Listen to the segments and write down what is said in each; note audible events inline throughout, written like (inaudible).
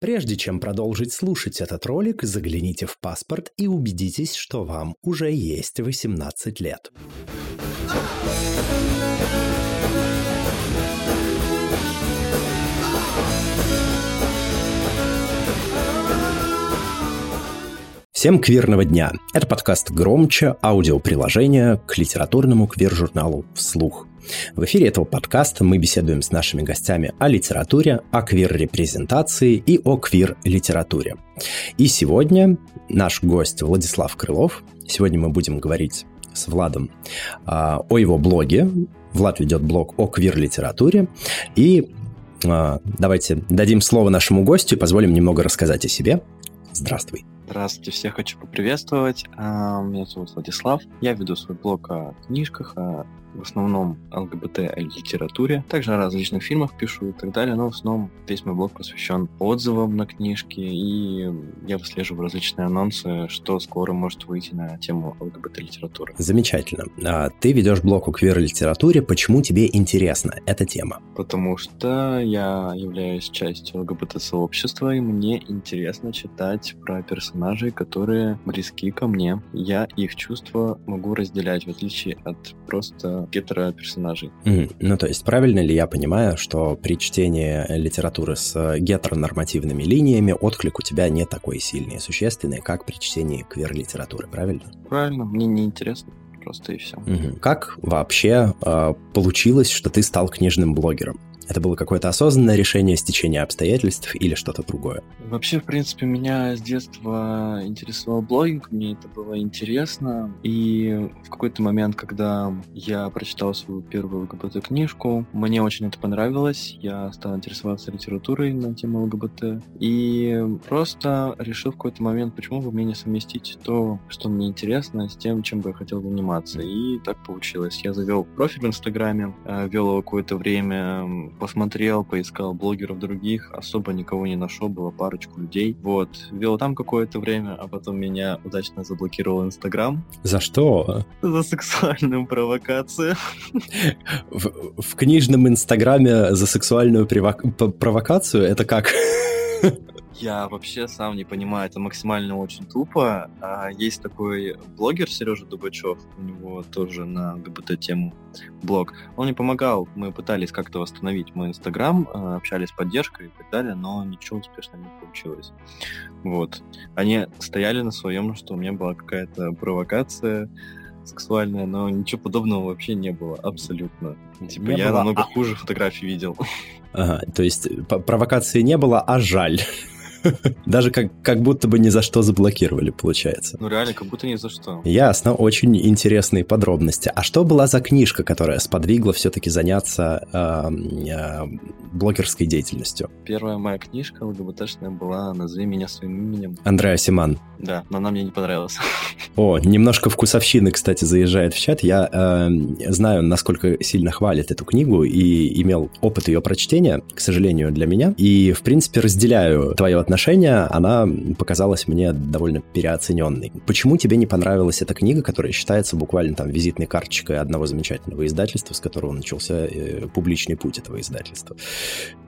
Прежде чем продолжить слушать этот ролик, загляните в паспорт и убедитесь, что вам уже есть 18 лет. Всем квирного дня! Это подкаст «Громче» аудиоприложение к литературному квир-журналу «Вслух». В эфире этого подкаста мы беседуем с нашими гостями о литературе, о квир-репрезентации и о квир-литературе. И сегодня наш гость Владислав Крылов. Сегодня мы будем говорить с Владом а, о его блоге. Влад ведет блог о квир-литературе. И а, давайте дадим слово нашему гостю и позволим немного рассказать о себе. Здравствуй. Здравствуйте, всех хочу поприветствовать. А, меня зовут Владислав. Я веду свой блог о книжках, о в основном ЛГБТ-литературе. Также о различных фильмах пишу и так далее, но в основном весь мой блог посвящен отзывам на книжки, и я выслеживаю различные анонсы, что скоро может выйти на тему ЛГБТ-литературы. Замечательно. А ты ведешь блог о квир-литературе. Почему тебе интересна эта тема? Потому что я являюсь частью ЛГБТ-сообщества, и мне интересно читать про персонажей, которые близки ко мне. Я их чувства могу разделять, в отличие от просто гетероперсонажей. Mm, ну, то есть правильно ли я понимаю, что при чтении литературы с гетеронормативными линиями отклик у тебя не такой сильный и существенный, как при чтении квир-литературы, правильно? Правильно, мне не интересно просто и все. Угу. Как вообще э, получилось, что ты стал книжным блогером? Это было какое-то осознанное решение стечения обстоятельств или что-то другое? Вообще, в принципе, меня с детства интересовал блогинг, мне это было интересно. И в какой-то момент, когда я прочитал свою первую ЛГБТ-книжку, мне очень это понравилось. Я стал интересоваться литературой на тему ЛГБТ. И просто решил в какой-то момент, почему бы мне не совместить то, что мне интересно, с тем, чем бы я хотел заниматься. И так получилось. Я завел профиль в Инстаграме, э, вел его какое-то время, посмотрел, поискал блогеров других, особо никого не нашел, было парочку людей. Вот, вел там какое-то время, а потом меня удачно заблокировал Инстаграм. За что? За сексуальную провокацию. В, в книжном Инстаграме за сексуальную провокацию? Это как? Я вообще сам не понимаю, это максимально очень тупо. А есть такой блогер Сережа Дубачев, у него тоже на ГБТ-тему блог. Он не помогал, мы пытались как-то восстановить мой Инстаграм, а, общались с поддержкой и так далее, но ничего успешно не получилось. Вот. Они стояли на своем, что у меня была какая-то провокация, сексуальная, но ничего подобного вообще не было, абсолютно. Типа не я было, намного а... хуже фотографий видел. Ага, то есть провокации не было, а жаль. (laughs) Даже как, как будто бы ни за что заблокировали, получается. Ну реально, как будто ни за что. Ясно, очень интересные подробности. А что была за книжка, которая сподвигла все-таки заняться э, э, блогерской деятельностью? Первая моя книжка ЛГБТшная была «Назови меня своим именем». Андреа Симан. Да, но она мне не понравилась. (laughs) О, немножко вкусовщины, кстати, заезжает в чат. Я э, знаю, насколько сильно хвалит эту книгу и имел опыт ее прочтения, к сожалению, для меня. И, в принципе, разделяю твое отношение, она показалась мне довольно переоцененной. Почему тебе не понравилась эта книга, которая считается буквально там визитной карточкой одного замечательного издательства, с которого начался э, публичный путь этого издательства?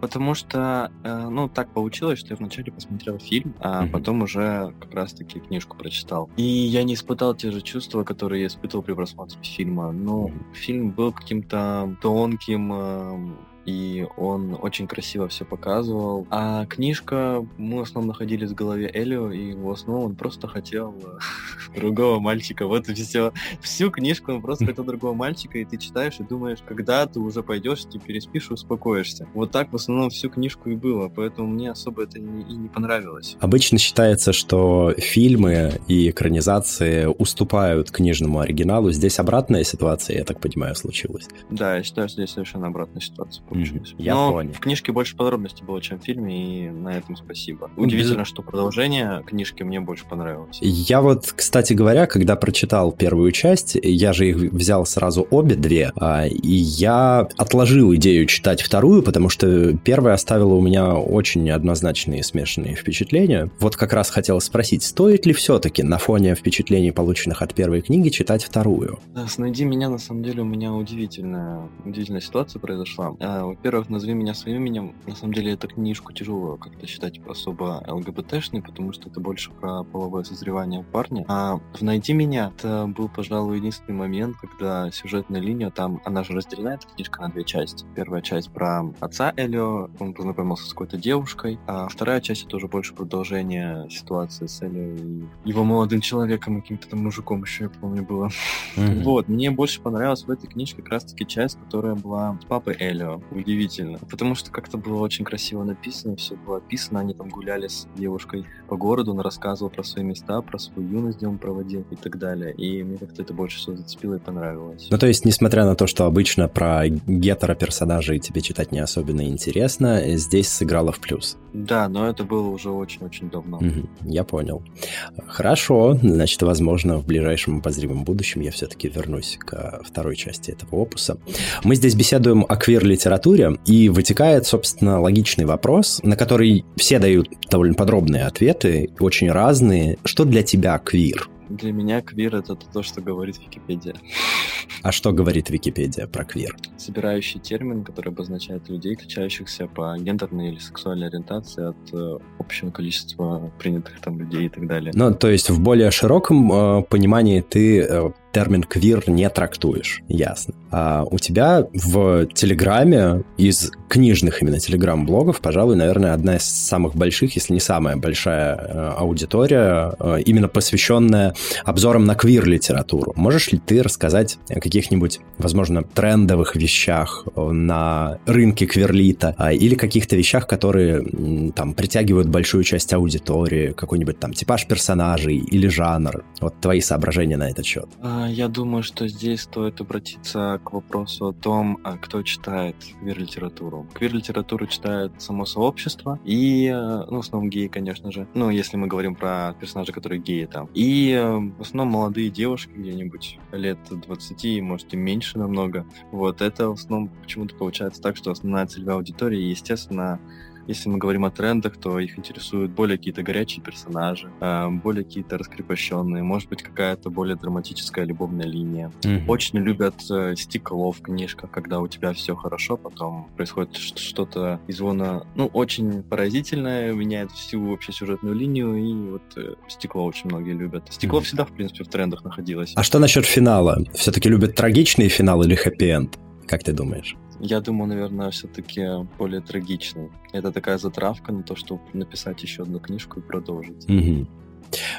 Потому что, э, ну, так получилось, что я вначале посмотрел фильм, а mm-hmm. потом уже как раз-таки книжку прочитал. И я не испытал те же чувства, которые я испытывал при просмотре фильма. Но mm-hmm. фильм был каким-то тонким, э, и он очень красиво все показывал. А книжка, мы в основном находились в голове Элио, и в основном он просто хотел э, (laughs) другого мальчика. Вот и все. Всю книжку он просто хотел другого мальчика, и ты читаешь и думаешь, когда ты уже пойдешь, ты переспишь и успокоишься. Вот так в основном всю книжку и было, поэтому мне особо это и не понравилось. Обычно считается, что фильмы и экранизации уступают книжному оригиналу. Здесь обратная ситуация, я так понимаю, случилась. Да, я считаю, что здесь совершенно обратная ситуация получилось. Mm-hmm. Я Но понял. в книжке больше подробностей было, чем в фильме, и на этом спасибо. Удивительно, что продолжение книжки мне больше понравилось. Я вот, кстати, говоря, когда прочитал первую часть, я же их взял сразу обе две, а, и я отложил идею читать вторую, потому что первая оставила у меня очень неоднозначные смешанные впечатления. Вот как раз хотел спросить, стоит ли все-таки на фоне впечатлений, полученных от первой книги, читать вторую? Да, «Найди меня» на самом деле у меня удивительная, удивительная ситуация произошла. А, во-первых, «Назови меня своим именем». На самом деле эту книжку тяжело как-то считать особо ЛГБТшной, потому что это больше про половое созревание парня. А в «Найди меня» это был, пожалуй, единственный момент, когда сюжетная линия там, она же разделена, эта книжка, на две части. Первая часть про отца Элио, он познакомился с какой-то девушкой, а вторая часть это уже больше продолжение ситуации с Элио и его молодым человеком, каким-то там мужиком еще, я помню, было. Mm-hmm. Вот, мне больше понравилась в этой книжке как раз-таки часть, которая была с папой Элио. Удивительно. Потому что как-то было очень красиво написано, все было описано, они там гуляли с девушкой по городу, он рассказывал про свои места, про свою юность, где он проводил и так далее. И мне как-то это больше всего зацепило и понравилось. Ну, то есть, несмотря на то, что обычно про гетеро-персонажей тебе читать не особенно интересно, здесь сыграло в плюс. Да, но это было уже очень-очень давно. Угу, я понял. Хорошо, значит, возможно, в ближайшем обозримом будущем я все-таки вернусь к второй части этого опуса. Мы здесь беседуем о квир-литературе, и вытекает, собственно, логичный вопрос, на который все дают довольно подробные ответы, очень разные. Что для тебя квир? Для меня квир это то, что говорит Википедия. А что говорит Википедия про квир? Собирающий термин, который обозначает людей, отличающихся по гендерной или сексуальной ориентации от э, общего количества принятых там людей и так далее. Ну, то есть в более широком э, понимании ты э, термин квир не трактуешь, ясно. А у тебя в Телеграме из книжных именно Телеграм-блогов, пожалуй, наверное, одна из самых больших, если не самая большая э, аудитория, э, именно посвященная обзорам на квир-литературу. Можешь ли ты рассказать о каких-нибудь, возможно, трендовых вещах на рынке квирлита а, или каких-то вещах, которые там притягивают большую часть аудитории, какой-нибудь там типаж персонажей или жанр? Вот твои соображения на этот счет. А, я думаю, что здесь стоит обратиться к вопросу о том, а кто читает квир-литературу. Квир-литературу читает само сообщество и, э, ну, в основном геи, конечно же. Ну, если мы говорим про персонажей, которые геи там. И в основном молодые девушки где-нибудь лет 20, может и меньше намного. Вот, это в основном почему-то получается так, что основная целевая аудитория, естественно, если мы говорим о трендах, то их интересуют более какие-то горячие персонажи, э, более какие-то раскрепощенные, может быть, какая-то более драматическая любовная линия. Mm-hmm. Очень любят э, стекло в книжках, когда у тебя все хорошо, потом происходит что-то из зона, ну, очень поразительное, меняет всю вообще сюжетную линию, и вот э, стекло очень многие любят. Стекло mm-hmm. всегда, в принципе, в трендах находилось. А что насчет финала? Все-таки любят трагичный финал или хэппи-энд? Как ты думаешь? Я думаю, наверное, все-таки более трагичный. Это такая затравка на то, чтобы написать еще одну книжку и продолжить. Угу.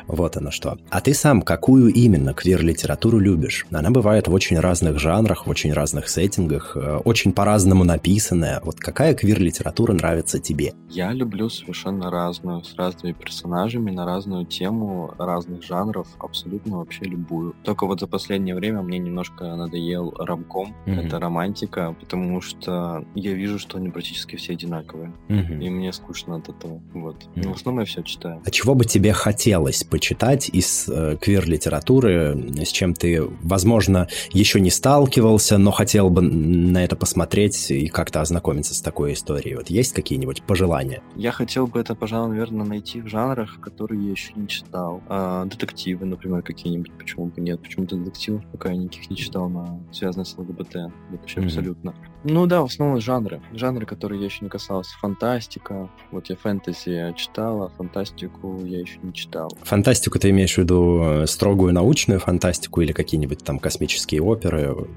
Вот оно что. А ты сам какую именно квир-литературу любишь? Она бывает в очень разных жанрах, в очень разных сеттингах, э, очень по-разному написанная. Вот какая квир-литература нравится тебе? Я люблю совершенно разную, с разными персонажами, на разную тему, разных жанров, абсолютно вообще любую. Только вот за последнее время мне немножко надоел рамком, mm-hmm. это романтика, потому что я вижу, что они практически все одинаковые. Mm-hmm. И мне скучно от этого. Вот. Mm-hmm. Но в основном я все читаю. А чего бы тебе хотелось хотелось почитать из э, квир-литературы, с чем ты, возможно, еще не сталкивался, но хотел бы на это посмотреть и как-то ознакомиться с такой историей? Вот есть какие-нибудь пожелания? Я хотел бы это, пожалуй, наверное, найти в жанрах, которые я еще не читал. А, детективы, например, какие-нибудь, почему бы нет? Почему-то детективов пока я никаких не читал, на связанные с ЛГБТ. Вообще mm-hmm. абсолютно. Ну да, в основном жанры. Жанры, которые я еще не касался. Фантастика. Вот я фэнтези читала, фантастику я еще не читал. Фантастику ты имеешь в виду э, строгую научную фантастику или какие-нибудь там космические оперы?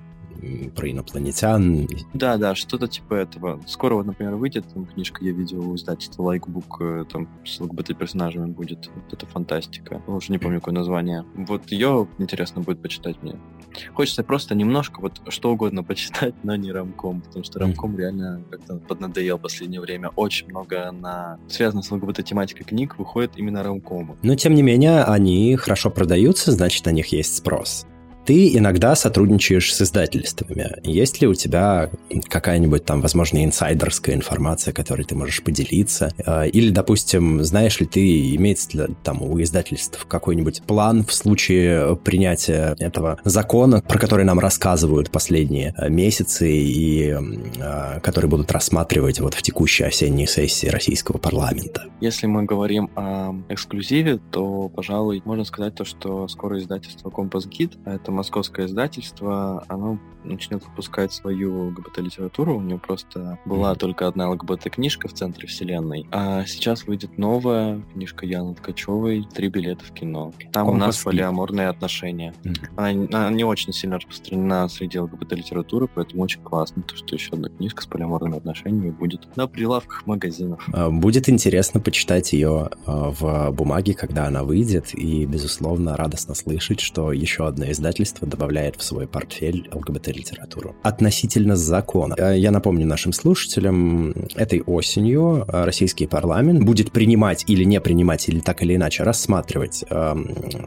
Про инопланетян. Да, да, что-то типа этого. Скоро вот, например, выйдет там книжка, я видел у издательства Лайкбук, э, там с ЛГБТ-персонажами будет. Вот это фантастика. Уже не помню, какое название. Вот ее интересно будет почитать мне. Хочется просто немножко вот что угодно почитать, но не рамком, потому что рамком реально как-то поднадоел в последнее время. Очень много на связано с ЛГБТ-тематикой книг выходит именно рамкома. Но, тем не менее, они хорошо продаются, значит, на них есть спрос. Ты иногда сотрудничаешь с издательствами. Есть ли у тебя какая-нибудь там, возможно, инсайдерская информация, которой ты можешь поделиться? Э, или, допустим, знаешь ли ты, имеется ли там у издательств какой-нибудь план в случае принятия этого закона, про который нам рассказывают последние э, месяцы и э, который будут рассматривать вот в текущей осенней сессии российского парламента? Если мы говорим о эксклюзиве, то, пожалуй, можно сказать то, что скоро издательство Компас Гид, это московское издательство, оно начнет выпускать свою ЛГБТ-литературу. У него просто была mm-hmm. только одна ЛГБТ-книжка в центре вселенной. А сейчас выйдет новая книжка Яны Ткачевой «Три билета в кино». Там Компас у нас полиаморные отношения. Mm-hmm. Она, она не очень сильно распространена среди ЛГБТ-литературы, поэтому очень классно, то, что еще одна книжка с полиаморными отношениями будет на прилавках магазинов. А, будет интересно почитать ее а, в бумаге, когда она выйдет, и, безусловно, радостно слышать, что еще одно издательство добавляет в свой портфель ЛГБТ-литературу. Относительно закона. Э, я напомню нашим слушателям, этой осенью э, российский парламент будет принимать или не принимать, или так или иначе рассматривать э,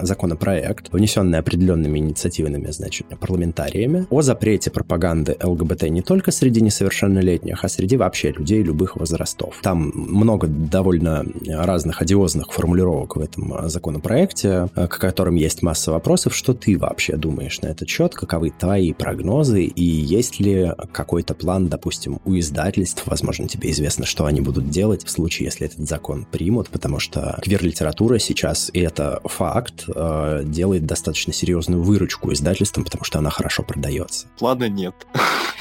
законопроект, внесенный определенными инициативными, значит, парламентариями, о запрете пропаганды ЛГБТ не только среди несовершеннолетних, а среди вообще людей любых возрастов. Там много довольно разных одиозных формулировок в этом законопроекте, к которым есть масса вопросов. Что ты вообще думаешь на этот счет? Каковы твои прогнозы? И есть ли какой-то план, допустим, у издательств? Возможно, тебе известно, что они будут делать в случае, если этот закон примут, потому что квир-литература сейчас, и это факт, э, делает достаточно серьезную выручку издательствам, потому что она хорошо продается. Плана нет.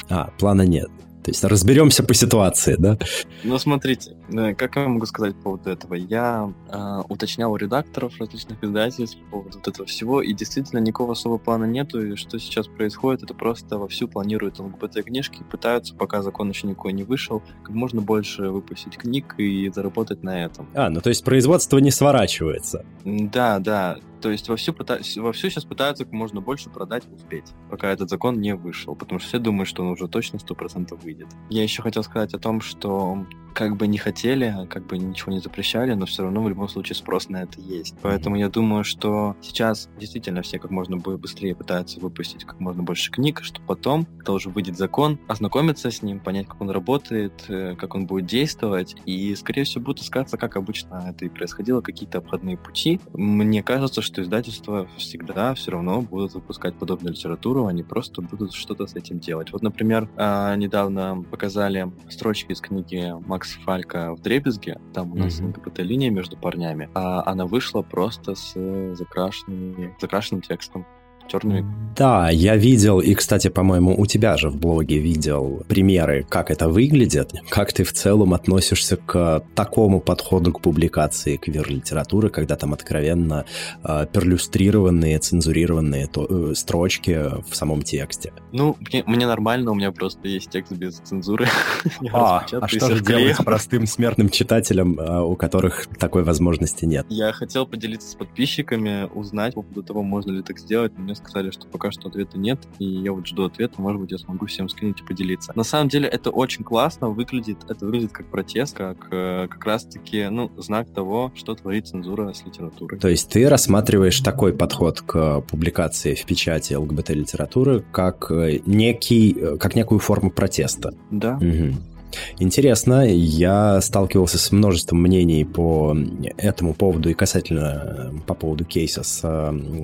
А, плана нет. То есть разберемся по ситуации, да? Ну, смотрите, э, как я могу сказать по поводу этого? Я э, уточнял у редакторов различных издательств по поводу вот этого всего, и действительно никакого особого плана нету, и что сейчас происходит, это просто вовсю планируют ЛГБТ-книжки, пытаются, пока закон еще никакой не вышел, как можно больше выпустить книг и заработать на этом. А, ну то есть производство не сворачивается. Да, да, то есть вовсю, пыта... вовсю сейчас пытаются как можно больше продать успеть, пока этот закон не вышел, потому что все думают, что он уже точно 100% выйдет. Я еще хотел сказать о том, что как бы не хотели, как бы ничего не запрещали, но все равно в любом случае спрос на это есть. Поэтому я думаю, что сейчас действительно все как можно быстрее пытаются выпустить как можно больше книг, что потом, уже выйдет закон, ознакомиться с ним, понять, как он работает, э, как он будет действовать, и, скорее всего, будут искаться, как обычно это и происходило, какие-то обходные пути. Мне кажется, что издательства всегда все равно будут выпускать подобную литературу, они просто будут что-то с этим делать. Вот, например, а, недавно показали строчки из книги Макс Фалька в Дребезге, там у нас mm-hmm. ЛГБТ-линия между парнями, а она вышла просто с закрашенными, закрашенным текстом черными. Да, я видел, и, кстати, по-моему, у тебя же в блоге видел примеры, как это выглядит. Как ты в целом относишься к такому подходу к публикации квир-литературы, когда там откровенно э, перлюстрированные, цензурированные то, э, строчки в самом тексте? Ну, мне, мне нормально, у меня просто есть текст без цензуры. (laughs) а, а что же делать с простым смертным читателем, э, у которых такой возможности нет? Я хотел поделиться с подписчиками, узнать по поводу того, можно ли так сделать. Мне сказали, что пока что ответа нет, и я вот жду ответа, может быть, я смогу всем скинуть и поделиться. На самом деле это очень классно выглядит, это выглядит как протест, как э, как раз-таки, ну, знак того, что творит цензура с литературой. То есть ты рассматриваешь такой подход к публикации в печати ЛГБТ-литературы как э, некий, э, как некую форму протеста? Да. Угу. Интересно, я сталкивался с множеством мнений по этому поводу и касательно по поводу кейса с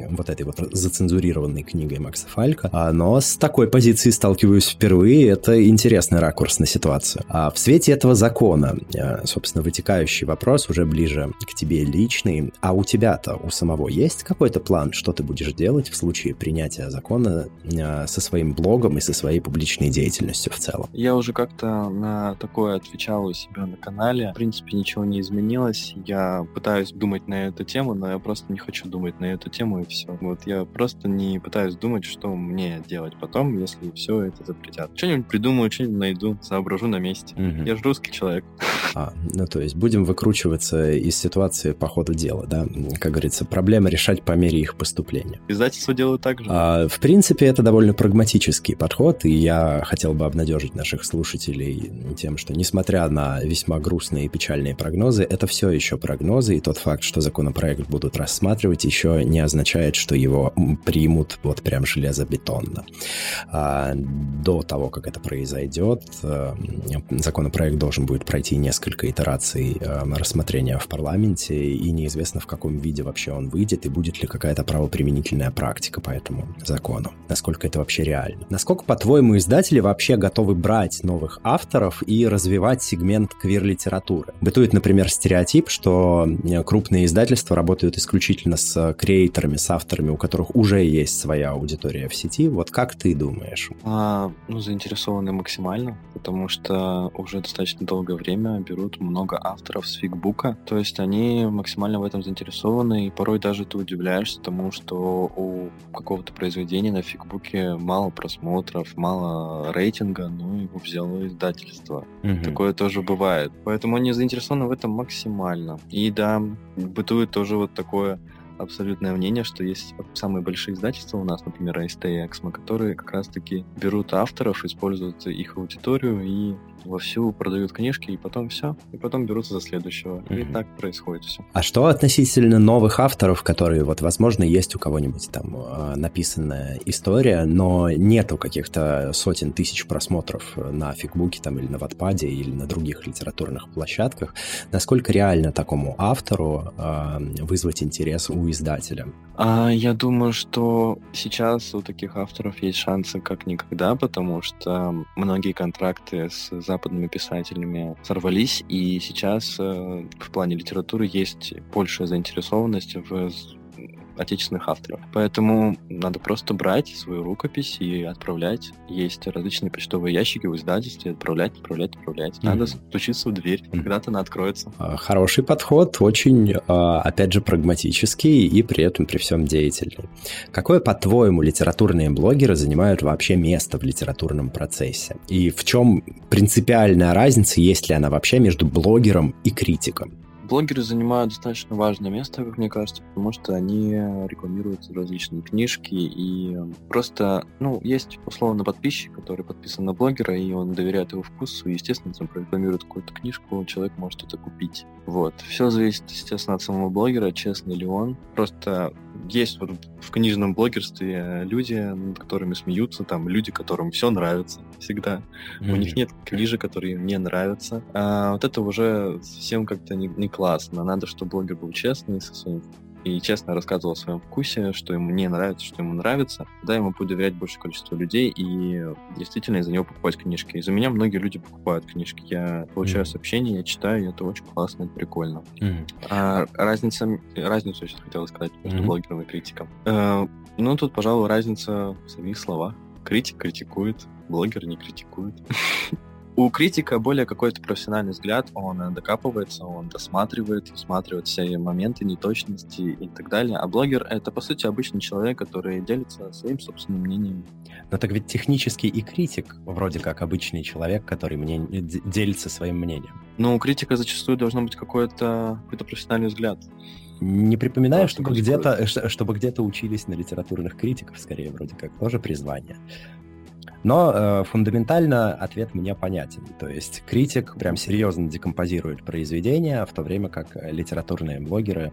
вот этой вот зацензурированной книгой Макса Фалька, а, но с такой позиции сталкиваюсь впервые, это интересный ракурс на ситуацию. А в свете этого закона, а, собственно, вытекающий вопрос уже ближе к тебе личный, а у тебя-то, у самого есть какой-то план, что ты будешь делать в случае принятия закона со своим блогом и со своей публичной деятельностью в целом? Я уже как-то на такое отвечал у себя на канале. В принципе, ничего не изменилось. Я пытаюсь думать на эту тему, но я просто не хочу думать на эту тему, и все. Вот я просто не пытаюсь думать, что мне делать потом, если все это запретят. Что-нибудь придумаю, что-нибудь найду, соображу на месте. Угу. Я же русский человек. А, ну то есть будем выкручиваться из ситуации по ходу дела, да? Как говорится, проблемы решать по мере их поступления. Издательство делают так же. А, в принципе, это довольно прагматический подход, и я хотел бы обнадежить наших слушателей тем, что несмотря на весьма грустные и печальные прогнозы, это все еще прогнозы, и тот факт, что законопроект будут рассматривать, еще не означает, что его примут вот прям железобетонно. А, до того, как это произойдет, э, законопроект должен будет пройти несколько итераций э, рассмотрения в парламенте, и неизвестно, в каком виде вообще он выйдет, и будет ли какая-то правоприменительная практика по этому закону. Насколько это вообще реально. Насколько, по-твоему, издатели вообще готовы брать новых авторов и развивать сегмент квир-литературы? Бытует, например, стереотип, что э, крупные издательства работают исключительно с креаторами, с авторами, у которых уже есть своя аудитория в сети. Вот как ты думаешь? А, ну, заинтересованы максимально, потому что уже достаточно долгое время берут много авторов с фигбука, то есть они максимально в этом заинтересованы, и порой даже ты удивляешься тому, что у какого-то произведения на фигбуке мало просмотров, мало рейтинга, ну его взяло издательство. Угу. Такое тоже бывает. Поэтому они заинтересованы в этом максимально. И да, бытует тоже вот такое абсолютное мнение, что есть самые большие издательства у нас, например, AST и Exmo, которые как раз-таки берут авторов, используют их аудиторию и вовсю продают книжки, и потом все, и потом берутся за следующего. Mm-hmm. И так происходит все. А что относительно новых авторов, которые, вот, возможно, есть у кого-нибудь там э, написанная история, но нету каких-то сотен тысяч просмотров на фигбуке там или на Ватпаде или на других литературных площадках, насколько реально такому автору э, вызвать интерес у издателя? А, я думаю, что сейчас у таких авторов есть шансы как никогда, потому что многие контракты с западными писателями сорвались, и сейчас э, в плане литературы есть большая заинтересованность в отечественных авторов. Поэтому надо просто брать свою рукопись и отправлять. Есть различные почтовые ящики в издательстве, отправлять, отправлять, отправлять. Надо mm-hmm. стучиться в дверь, mm-hmm. когда-то она откроется. А, хороший подход, очень, а, опять же, прагматический и при этом при всем деятельный. Какое, по-твоему, литературные блогеры занимают вообще место в литературном процессе? И в чем принципиальная разница, есть ли она вообще между блогером и критиком? Блогеры занимают достаточно важное место, как мне кажется, потому что они рекламируют различные книжки и просто, ну, есть условно подписчик, который подписан на блогера, и он доверяет его вкусу, и, естественно, если он прорекламирует какую-то книжку, человек может это купить. Вот. Все зависит, естественно, от самого блогера, честный ли он. Просто есть вот в книжном блогерстве люди, над которыми смеются, там люди, которым все нравится всегда. Mm-hmm. У них нет книжек, которые им не нравятся. А вот это уже совсем как-то не, не классно. Надо, чтобы блогер был честный со своим и честно рассказывал о своем вкусе, что ему не нравится, что ему нравится, да, ему будет доверять большее количество людей и действительно из-за него покупать книжки. Из-за меня многие люди покупают книжки. Я получаю mm. сообщения, я читаю, и это очень классно, это прикольно. Mm. А, разница, разницу я сейчас хотел сказать между mm-hmm. блогером и критиком. Э, ну, тут, пожалуй, разница в самих словах. Критик критикует, блогер не критикует. (laughs) У критика более какой-то профессиональный взгляд, он докапывается, он досматривает, усматривает все моменты, неточности и так далее. А блогер — это, по сути, обычный человек, который делится своим собственным мнением. Но так ведь технический и критик вроде как обычный человек, который мне делится своим мнением. Ну, у критика зачастую должно быть какой-то какой профессиональный взгляд. Не припоминаю, да, чтобы где-то чтобы где-то учились на литературных критиков, скорее, вроде как, тоже призвание. Но э, фундаментально ответ мне понятен. То есть критик прям серьезно декомпозирует произведения, в то время как литературные блогеры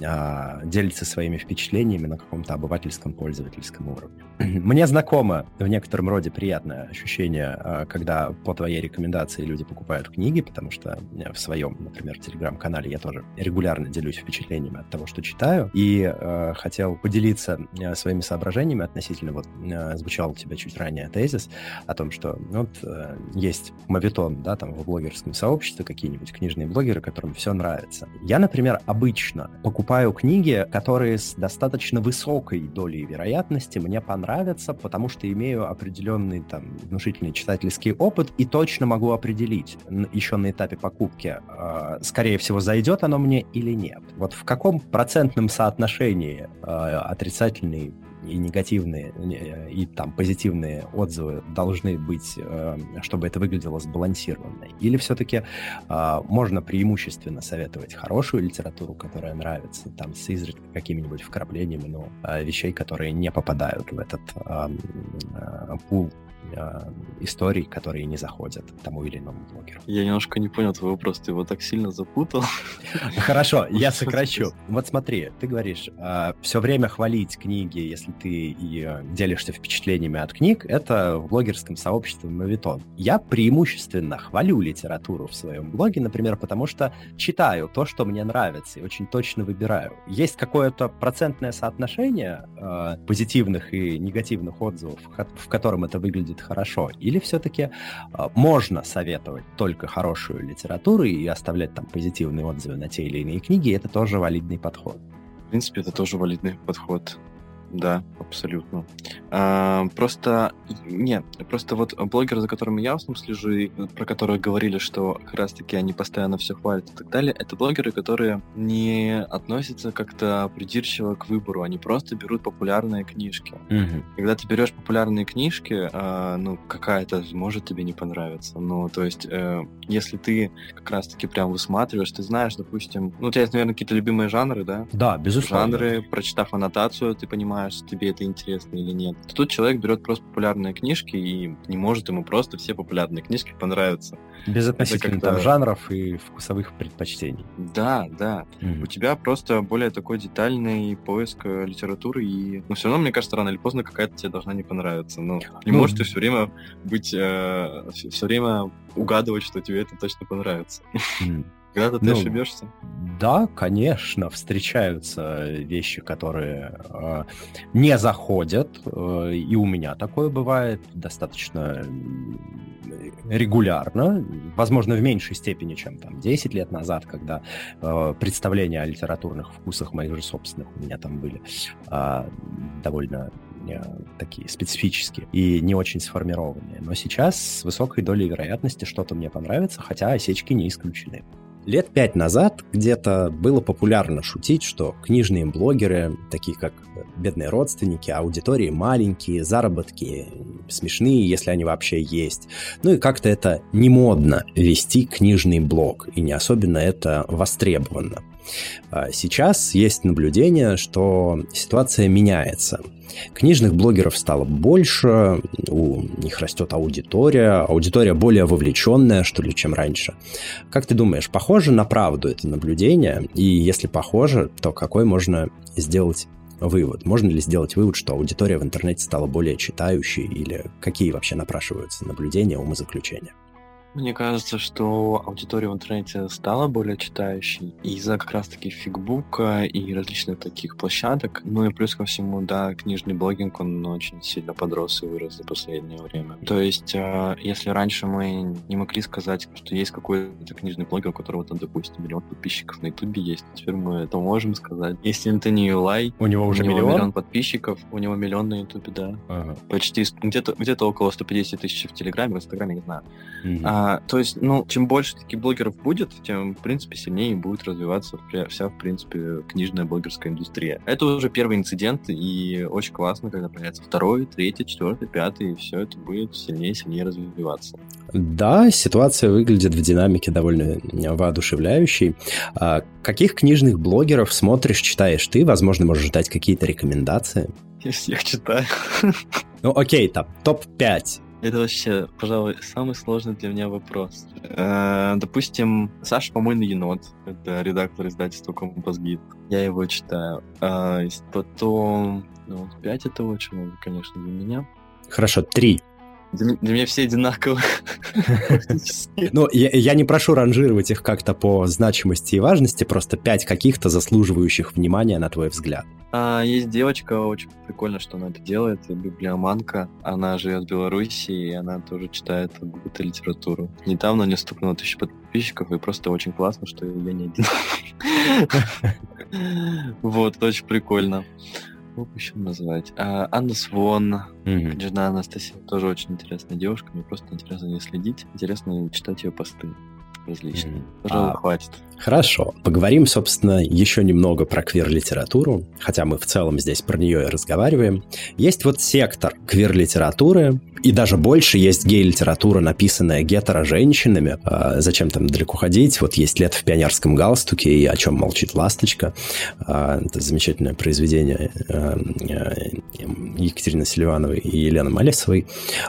э, делятся своими впечатлениями на каком-то обывательском пользовательском уровне. (clears throat) Мне знакомо в некотором роде приятное ощущение, э, когда по твоей рекомендации люди покупают книги, потому что в своем, например, телеграм-канале я тоже регулярно делюсь впечатлениями от того, что читаю, и э, хотел поделиться э, своими соображениями относительно, вот э, звучал у тебя чуть ранее тезис о том, что ну, вот э, есть мавитон, да, там в блогерском сообществе какие-нибудь книжные блогеры, которым все нравится. Я, например, обычно покупаю книги, которые с достаточно высокой долей вероятности мне понравятся, потому что имею определенный там внушительный читательский опыт и точно могу определить еще на этапе покупки, э, скорее всего, зайдет оно мне или нет. Вот в каком процентном соотношении э, отрицательный и негативные, и там позитивные отзывы должны быть, э, чтобы это выглядело сбалансированно? Или все-таки а, можно преимущественно советовать хорошую литературу, которая нравится, там с изредка какими-нибудь вкраплениями, но а, вещей, которые не попадают в этот а, пул э, историй, которые не заходят тому или иному блогеру. Я немножко не понял твой вопрос, ты его так сильно запутал. (laughs) Хорошо, я сокращу. Вот смотри, ты говоришь, э, все время хвалить книги, если ты и э, делишься впечатлениями от книг, это в блогерском сообществе мавитон. Я преимущественно хвалю литературу в своем блоге, например, потому что читаю то, что мне нравится, и очень точно выбираю. Есть какое-то процентное соотношение э, позитивных и негативных отзывов, в котором это выглядит хорошо, или все-таки э, можно советовать только хорошую литературу и оставлять там позитивные отзывы на те или иные книги, это тоже валидный подход. В принципе, это тоже валидный подход. Да, абсолютно. А, просто, нет, просто вот блогеры, за которыми я в основном слежу, и про которые говорили, что как раз-таки они постоянно все хвалят и так далее, это блогеры, которые не относятся как-то придирчиво к выбору, они просто берут популярные книжки. Угу. Когда ты берешь популярные книжки, а, ну, какая-то может тебе не понравиться. Ну, то есть, э, если ты как раз-таки прям высматриваешь, ты знаешь, допустим, ну, у тебя есть, наверное, какие-то любимые жанры, да? Да, безусловно. Жанры, прочитав аннотацию, ты понимаешь, понимаешь, тебе это интересно или нет. То тут человек берет просто популярные книжки и не может ему просто все популярные книжки понравиться. Без относительно там жанров и вкусовых предпочтений. Да, да. Mm-hmm. У тебя просто более такой детальный поиск э, литературы, и но все равно, мне кажется, рано или поздно какая-то тебе должна не понравиться. Но не ну, можешь ты все время быть, э, все время угадывать, что тебе это точно понравится. Mm. Когда-то ты ну, ошибешься? Да, конечно, встречаются вещи, которые э, не заходят, э, и у меня такое бывает достаточно регулярно, возможно, в меньшей степени, чем там 10 лет назад, когда э, представления о литературных вкусах моих же собственных у меня там были э, довольно э, такие специфические и не очень сформированные. Но сейчас с высокой долей вероятности что-то мне понравится, хотя осечки не исключены. Лет пять назад где-то было популярно шутить, что книжные блогеры, такие как бедные родственники, аудитории маленькие, заработки смешные, если они вообще есть. Ну и как-то это не модно вести книжный блог, и не особенно это востребовано. А сейчас есть наблюдение, что ситуация меняется. Книжных блогеров стало больше, у них растет аудитория, аудитория более вовлеченная, что ли, чем раньше. Как ты думаешь, похоже на правду это наблюдение? И если похоже, то какой можно сделать вывод? Можно ли сделать вывод, что аудитория в интернете стала более читающей, или какие вообще напрашиваются наблюдения, умозаключения? Мне кажется, что аудитория в интернете стала более читающей из-за как раз-таки фигбука и различных таких площадок. Ну и плюс ко всему, да, книжный блогинг, он очень сильно подрос и вырос за последнее время. То есть, э, если раньше мы не могли сказать, что есть какой-то книжный блогер, у которого там, допустим, миллион подписчиков на ютубе есть, теперь мы это можем сказать. Если Антони Юлай, у него уже у него миллион? миллион подписчиков, у него миллион на ютубе, да. Ага. Почти, где-то где около 150 тысяч в Телеграме, в Инстаграме, не знаю. Угу. А, а, то есть, ну, чем больше таких блогеров будет, тем, в принципе, сильнее будет развиваться вся, в принципе, книжная блогерская индустрия. Это уже первый инцидент, и очень классно, когда появится второй, третий, четвертый, пятый, и все это будет сильнее и сильнее развиваться. Да, ситуация выглядит в динамике довольно воодушевляющей. А каких книжных блогеров смотришь, читаешь ты? Возможно, можешь дать какие-то рекомендации? Я всех читаю. Ну, окей, там, топ-5 это вообще, пожалуй, самый сложный для меня вопрос. Э, допустим, Саша Помойный енот. Это редактор издательства Компас-Гид. Я его читаю. А, потом... Ну, пять это очень много, конечно, для меня. Хорошо, три. Для, для меня все одинаковые. (laughs) Ну, я, я не прошу ранжировать их как-то по значимости и важности, просто пять каких-то заслуживающих внимания, на твой взгляд. А, есть девочка, очень прикольно, что она это делает, библиоманка. Она живет в Беларуси, и она тоже читает какую-то литературу. Недавно у нее стукнуло тысячу подписчиков, и просто очень классно, что я не один. (laughs) Вот, очень прикольно. Как еще назвать? А, Анна Свон, mm-hmm. княжна Анастасия, тоже очень интересная девушка. Мне просто интересно не следить. Интересно читать ее посты. Mm-hmm. Пожалуй, а, хватит. Хорошо. Поговорим, собственно, еще немного про квир-литературу, хотя мы в целом здесь про нее и разговариваем. Есть вот сектор квир-литературы, и даже больше есть гей-литература, написанная гетеро-женщинами. А, зачем там далеко ходить? Вот есть «Лето в пионерском галстуке» и «О чем молчит ласточка». А, это замечательное произведение а, Екатерины Селивановой и Елены Малесовой.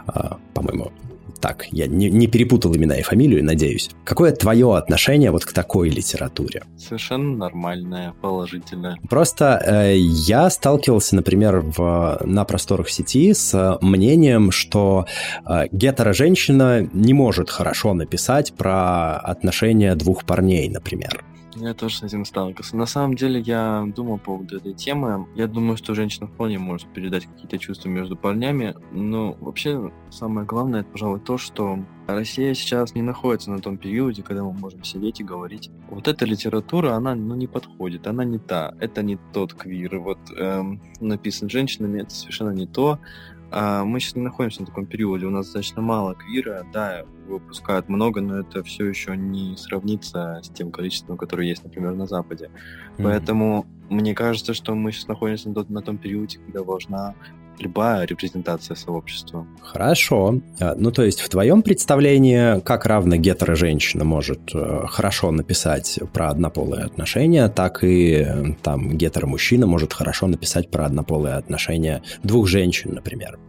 А, по-моему, так, я не, не перепутал имена и фамилию, надеюсь. Какое твое отношение вот к такой литературе? Совершенно нормальное, положительное. Просто э, я сталкивался, например, в, на просторах сети с мнением, что э, гетеро-женщина не может хорошо написать про отношения двух парней, например. Я тоже с этим сталкивался. На самом деле, я думал по поводу этой темы. Я думаю, что женщина вполне может передать какие-то чувства между парнями. Но вообще, самое главное, это, пожалуй, то, что Россия сейчас не находится на том периоде, когда мы можем сидеть и говорить. Вот эта литература, она ну, не подходит, она не та. Это не тот квир. Вот эм, написан женщинами, это совершенно не то. А мы сейчас не находимся на таком периоде. У нас достаточно мало квира. Да, выпускают много, но это все еще не сравнится с тем количеством, которое есть, например, на Западе. Mm-hmm. Поэтому мне кажется, что мы сейчас находимся на, на том периоде, когда важна любая репрезентация сообщества. Хорошо. А, ну, то есть в твоем представлении, как равно гетеро-женщина может э, хорошо написать про однополые отношения, так и э, там гетеро-мужчина может хорошо написать про однополые отношения двух женщин, например.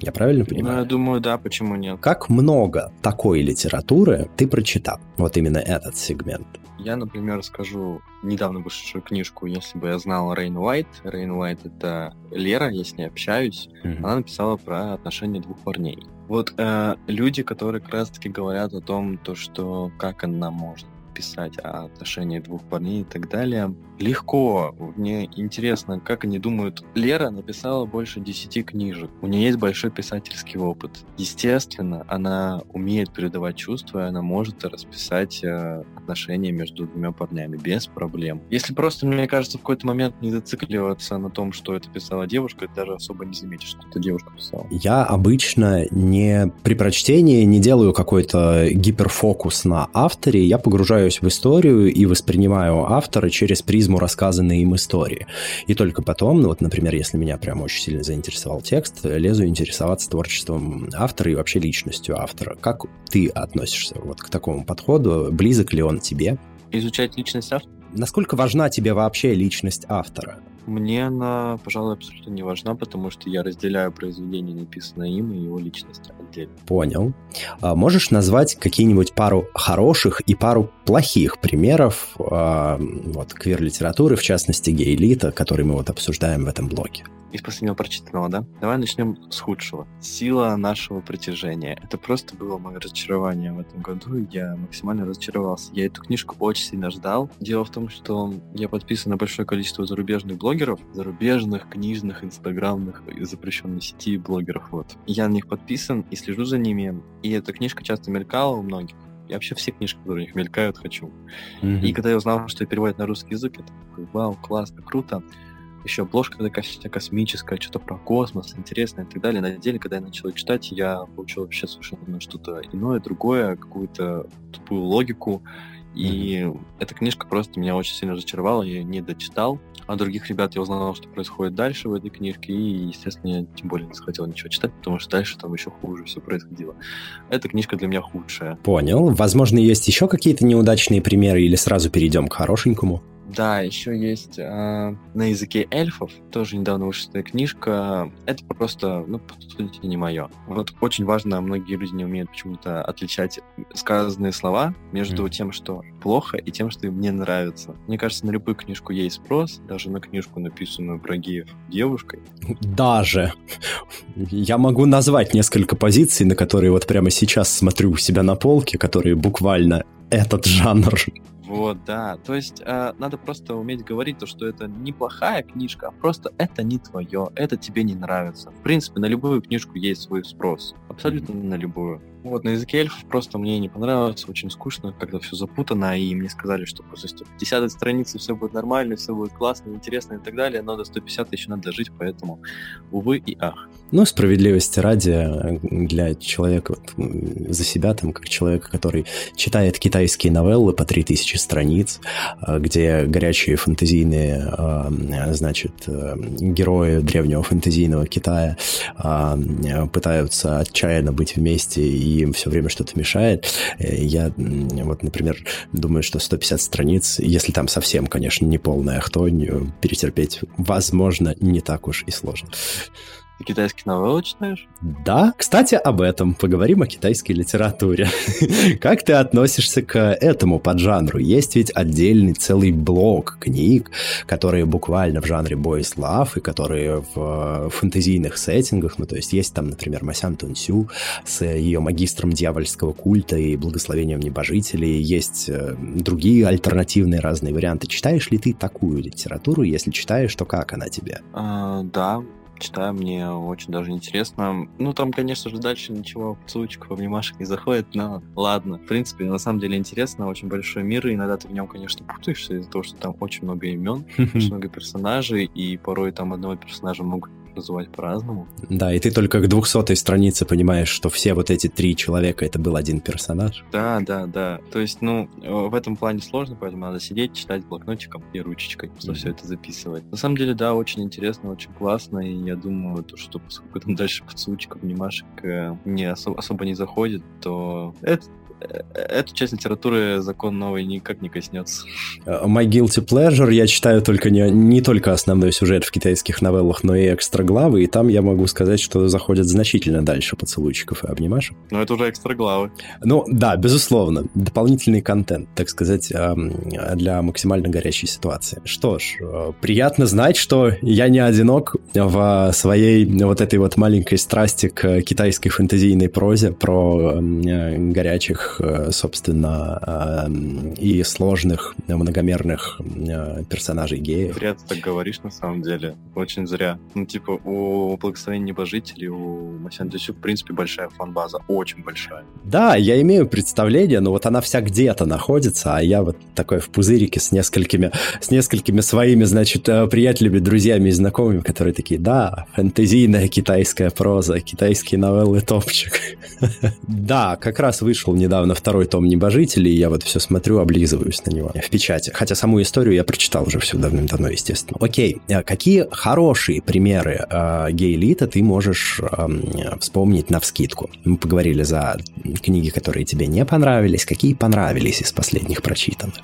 Я правильно понимаю? Ну, я думаю, да, почему нет. Как много такой литературы ты прочитал? Вот именно этот сегмент. Я, например, скажу недавно вышедшую книжку «Если бы я знал Рейн Уайт». Рейн Уайт — это Лера, я с ней общаюсь. Mm-hmm. Она написала про отношения двух парней. Вот э, люди, которые как раз-таки говорят о том, то, что как она может писать о отношении двух парней и так далее. Легко. Мне интересно, как они думают. Лера написала больше десяти книжек. У нее есть большой писательский опыт. Естественно, она умеет передавать чувства, и она может расписать э, отношения между двумя парнями без проблем. Если просто, мне кажется, в какой-то момент не зацикливаться на том, что это писала девушка, ты даже особо не заметишь, что это девушка писала. Я обычно не при прочтении не делаю какой-то гиперфокус на авторе, я погружаюсь в историю и воспринимаю автора через призму рассказанной им истории. И только потом, ну вот, например, если меня прям очень сильно заинтересовал текст, лезу интересоваться творчеством автора и вообще личностью автора. Как ты относишься вот к такому подходу? Близок ли он тебе? Изучать личность автора? Насколько важна тебе вообще личность автора? Мне она, пожалуй, абсолютно не важна, потому что я разделяю произведение, написанное им, и его личность отдельно. Понял. А можешь назвать какие-нибудь пару хороших и пару плохих примеров а, вот, квир-литературы, в частности, гей-элита, который мы вот обсуждаем в этом блоге? из последнего прочитанного, да? Давай начнем с худшего. Сила нашего притяжения. Это просто было мое разочарование в этом году. Я максимально разочаровался. Я эту книжку очень сильно ждал. Дело в том, что я подписан на большое количество зарубежных блогеров, зарубежных, книжных, инстаграмных, запрещенной сети блогеров. Вот. Я на них подписан и слежу за ними. И эта книжка часто мелькала у многих. Я вообще все книжки, которые у них мелькают, хочу. Mm-hmm. И когда я узнал, что переводят на русский язык, я такой, вау, классно, круто еще обложка такая космическая, что-то про космос, интересное и так далее. На деле, когда я начал читать, я получил вообще совершенно что-то иное, другое, какую-то тупую логику. И mm-hmm. эта книжка просто меня очень сильно разочаровала, я ее не дочитал. А других ребят я узнал, что происходит дальше в этой книжке, и, естественно, я тем более не захотел ничего читать, потому что дальше там еще хуже все происходило. Эта книжка для меня худшая. Понял. Возможно, есть еще какие-то неудачные примеры, или сразу перейдем к хорошенькому? Да, еще есть э, на языке эльфов, тоже недавно вышла книжка. Это просто, ну, по сути, не мое. Вот очень важно, многие люди не умеют почему-то отличать сказанные слова между mm. тем, что плохо, и тем, что им не нравится. Мне кажется, на любую книжку есть спрос, даже на книжку, написанную про геев девушкой. Даже. Я могу назвать несколько позиций, на которые вот прямо сейчас смотрю у себя на полке, которые буквально этот жанр вот, да. То есть э, надо просто уметь говорить то, что это неплохая книжка, а просто это не твое, это тебе не нравится. В принципе, на любую книжку есть свой спрос. Абсолютно на любую. Вот, на языке эльфов просто мне не понравилось, очень скучно, когда все запутано, и мне сказали, что после 150 страницы все будет нормально, все будет классно, интересно и так далее, но до 150 еще надо дожить, поэтому, увы и ах. Ну, справедливости ради, для человека за себя, там, как человека, который читает китайские новеллы по 3000 страниц, а, где горячие фэнтезийные, а, значит, э, герои древнего фэнтезийного Китая пытаются отчаянно быть вместе, и им все время что-то мешает. Э, я, вот, например, думаю, что 150 страниц, если там совсем, конечно, не полная хтонь, перетерпеть, возможно, не так уж и сложно. Ты китайские новеллы читаешь? Да. Кстати, об этом. Поговорим о китайской литературе. (laughs) как ты относишься к этому поджанру? Есть ведь отдельный целый блок книг, которые буквально в жанре love и которые в фэнтезийных сеттингах. Ну, то есть есть там, например, Масян Тунсю с ее магистром дьявольского культа и благословением небожителей. Есть э, другие альтернативные разные варианты. Читаешь ли ты такую литературу? Если читаешь, то как она тебе? А, да, читаю, мне очень даже интересно. Ну, там, конечно же, дальше ничего поцелуйчиков, обнимашек не заходит, но ладно. В принципе, на самом деле интересно, очень большой мир, и иногда ты в нем, конечно, путаешься из-за того, что там очень много имен, (laughs) очень много персонажей, и порой там одного персонажа могут называть по-разному. Да, и ты только к двухсотой странице понимаешь, что все вот эти три человека это был один персонаж. Да, да, да. То есть, ну, в этом плане сложно, поэтому надо сидеть, читать блокнотиком и ручечкой, что mm-hmm. все это записывать. На самом деле, да, очень интересно, очень классно, и я думаю, то, что поскольку там дальше поцелуйчик, обнимашек э, не особо, особо не заходит, то это эту часть литературы закон новый никак не коснется. Э, My Guilty Pleasure я читаю только не, не только основной сюжет в китайских новеллах, но и экстра главы, и там я могу сказать, что заходят значительно дальше поцелуйчиков и обнимашек. Но это уже экстра главы. Ну, да, безусловно. Дополнительный контент, так сказать, для максимально горячей ситуации. Что ж, э, приятно знать, что я не одинок в своей вот этой вот маленькой страсти к китайской фэнтезийной прозе про э, горячих Э, собственно, э, и сложных многомерных э, персонажей геев. Зря ты так говоришь, на самом деле. Очень зря. Ну, типа, у Благословения Небожителей, у Масян Дюсю, в принципе, большая фан-база. Очень большая. Да, я имею представление, но вот она вся где-то находится, а я вот такой в пузырике с несколькими, с несколькими своими, значит, приятелями, друзьями и знакомыми, которые такие, да, фэнтезийная китайская проза, китайские новеллы топчик. (laughs) Да, как раз вышел недавно недавно второй том «Небожителей», и я вот все смотрю, облизываюсь на него в печати. Хотя саму историю я прочитал уже все давным-давно, естественно. Окей, а какие хорошие примеры э, гей-элита ты можешь э, вспомнить на вскидку? Мы поговорили за книги, которые тебе не понравились, какие понравились из последних прочитанных.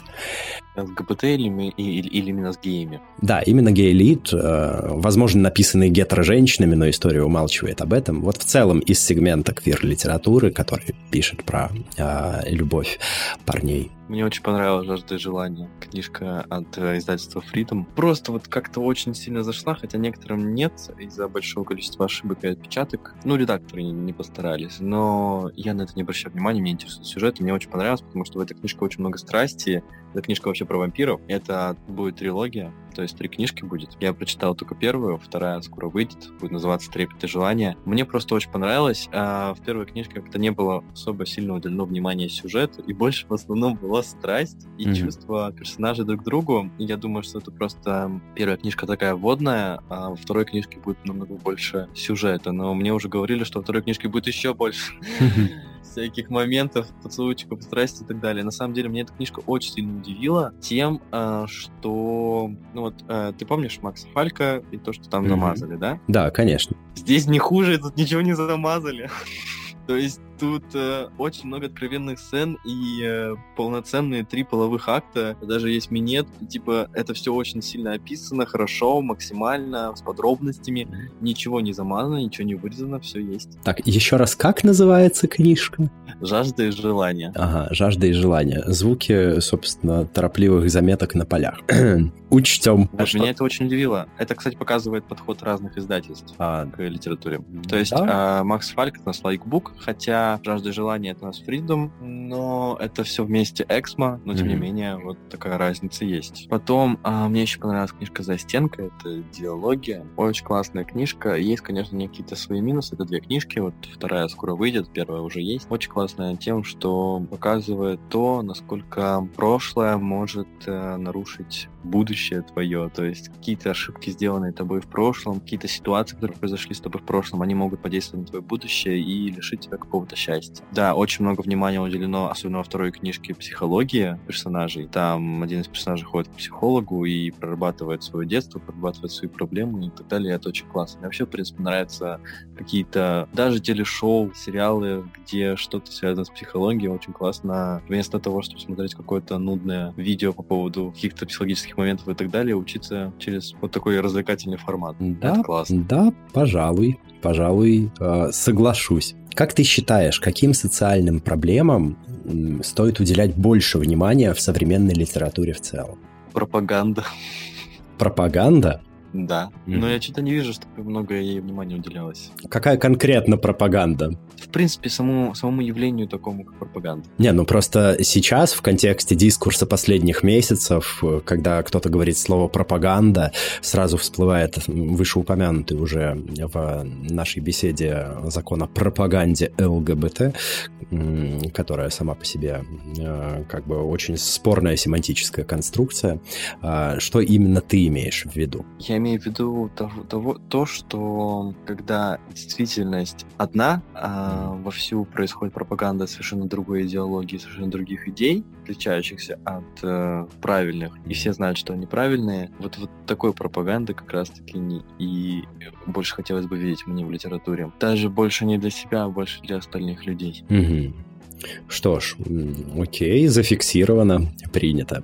ЛГБТ или, или, или именно с геями? Да, именно гей-элит, э, возможно, написанный гетеро-женщинами, но история умалчивает об этом. Вот в целом из сегмента квир-литературы, который пишет про э, любовь парней мне очень понравилась «Жажда и желание». Книжка от э, издательства Freedom. Просто вот как-то очень сильно зашла, хотя некоторым нет из-за большого количества ошибок и отпечаток. Ну, редакторы не, не постарались. Но я на это не обращаю внимания, мне интересует сюжет, и мне очень понравилось, потому что в этой книжке очень много страсти. Это книжка вообще про вампиров. Это будет трилогия, то есть три книжки будет. Я прочитал только первую, вторая скоро выйдет, будет называться «Трепет и желание». Мне просто очень понравилось. А в первой книжке как-то не было особо сильно уделено внимания сюжету, и больше в основном была страсть и mm-hmm. чувство персонажей друг к другу. И я думаю, что это просто первая книжка такая водная, а во второй книжке будет намного больше сюжета. Но мне уже говорили, что во второй книжке будет еще больше (laughs) всяких моментов, поцелуйчиков, страсти и так далее. На самом деле, мне эта книжка очень сильно удивила тем, а, что... Ну вот, а, ты помнишь Макса Фалька и то, что там mm-hmm. замазали, да? Да, конечно. Здесь не хуже, тут ничего не замазали. (laughs) То есть тут э, очень много откровенных сцен и э, полноценные три половых акта. Даже есть минет. Типа, это все очень сильно описано, хорошо, максимально, с подробностями. Ничего не замазано, ничего не вырезано, все есть. Так, еще раз, как называется книжка? «Жажда и желание». Ага, «Жажда и желание». Звуки, собственно, торопливых заметок на полях. (clears throat) Учтем. А меня это очень удивило. Это, кстати, показывает подход разных издательств а, к литературе. То есть да? а, Макс Фальк — это лайкбук, хотя хотя «Жажда и желание» — это у нас Freedom, но это все вместе Эксмо, но тем mm-hmm. не менее вот такая разница есть. Потом а, мне еще понравилась книжка «За стенкой», это диалогия, очень классная книжка. Есть, конечно, какие-то свои минусы, это две книжки, вот вторая скоро выйдет, первая уже есть. Очень классная тем, что показывает то, насколько прошлое может э, нарушить будущее твое, то есть какие-то ошибки, сделанные тобой в прошлом, какие-то ситуации, которые произошли с тобой в прошлом, они могут подействовать на твое будущее и лишить тебя какого-то счастья. Да, очень много внимания уделено, особенно во второй книжке, психологии персонажей. Там один из персонажей ходит к психологу и прорабатывает свое детство, прорабатывает свои проблемы и так далее. Это очень классно. Мне вообще, в принципе, нравятся какие-то даже телешоу, сериалы, где что-то связано с психологией, очень классно. Вместо того, чтобы смотреть какое-то нудное видео по поводу каких-то психологических моментов и так далее, учиться через вот такой развлекательный формат. Да, Это классно. Да, пожалуй, пожалуй, э, соглашусь. Как ты считаешь, каким социальным проблемам стоит уделять больше внимания в современной литературе в целом? Пропаганда. Пропаганда? Да. Mm. Но я что-то не вижу, чтобы много ей внимания уделялось. Какая конкретно пропаганда? В принципе, самому, самому явлению такому, как пропаганда. Не, ну просто сейчас в контексте дискурса последних месяцев, когда кто-то говорит слово пропаганда, сразу всплывает вышеупомянутый уже в нашей беседе закон о пропаганде ЛГБТ, которая сама по себе э, как бы очень спорная семантическая конструкция. А что именно ты имеешь в виду? Я имею в виду того, того, то, что когда действительность одна, а вовсю происходит пропаганда совершенно другой идеологии, совершенно других идей, отличающихся от э, правильных, и все знают, что они правильные, вот, вот такой пропаганды как раз-таки не, и больше хотелось бы видеть мне в литературе. Даже больше не для себя, а больше для остальных людей. Что ж, окей, зафиксировано, принято.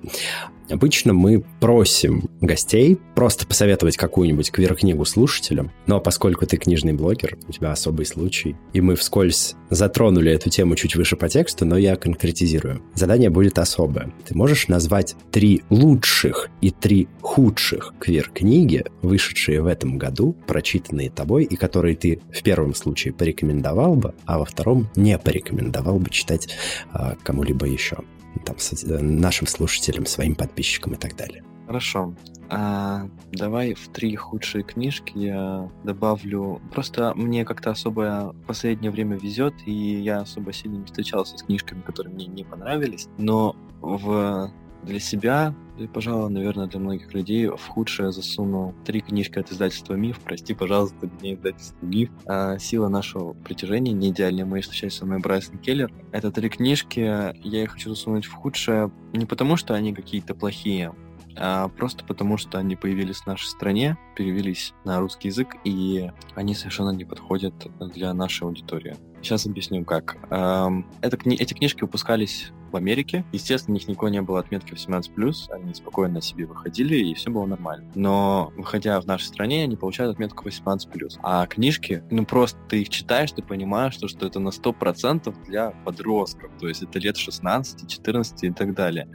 Обычно мы просим гостей просто посоветовать какую-нибудь квир-книгу слушателям, но поскольку ты книжный блогер, у тебя особый случай, и мы вскользь затронули эту тему чуть выше по тексту, но я конкретизирую. Задание будет особое. Ты можешь назвать три лучших и три худших квир-книги, вышедшие в этом году, прочитанные тобой, и которые ты в первом случае порекомендовал бы, а во втором не порекомендовал бы читать а, кому-либо еще там, э, нашим слушателям, своим подписчикам и так далее. Хорошо. А, давай в три худшие книжки я добавлю. Просто мне как-то особо в последнее время везет, и я особо сильно не встречался с книжками, которые мне не понравились. Но в для себя, и, пожалуй, наверное, для многих людей в худшее засуну три книжки от издательства «Миф». Прости, пожалуйста, мне издательство «Миф». А, «Сила нашего притяжения», «Не идеальные мои встречаются со мной» Брайсон Келлер. Это три книжки, я их хочу засунуть в худшее не потому, что они какие-то плохие, а просто потому, что они появились в нашей стране, перевелись на русский язык, и они совершенно не подходят для нашей аудитории. Сейчас объясню, как. Это, эти книжки выпускались в Америке. Естественно, у них никакой не было отметки 18+, они спокойно себе выходили, и все было нормально. Но, выходя в нашей стране, они получают отметку 18+. А книжки, ну просто ты их читаешь, ты понимаешь, что, что это на 100% для подростков, то есть это лет 16, 14 и так далее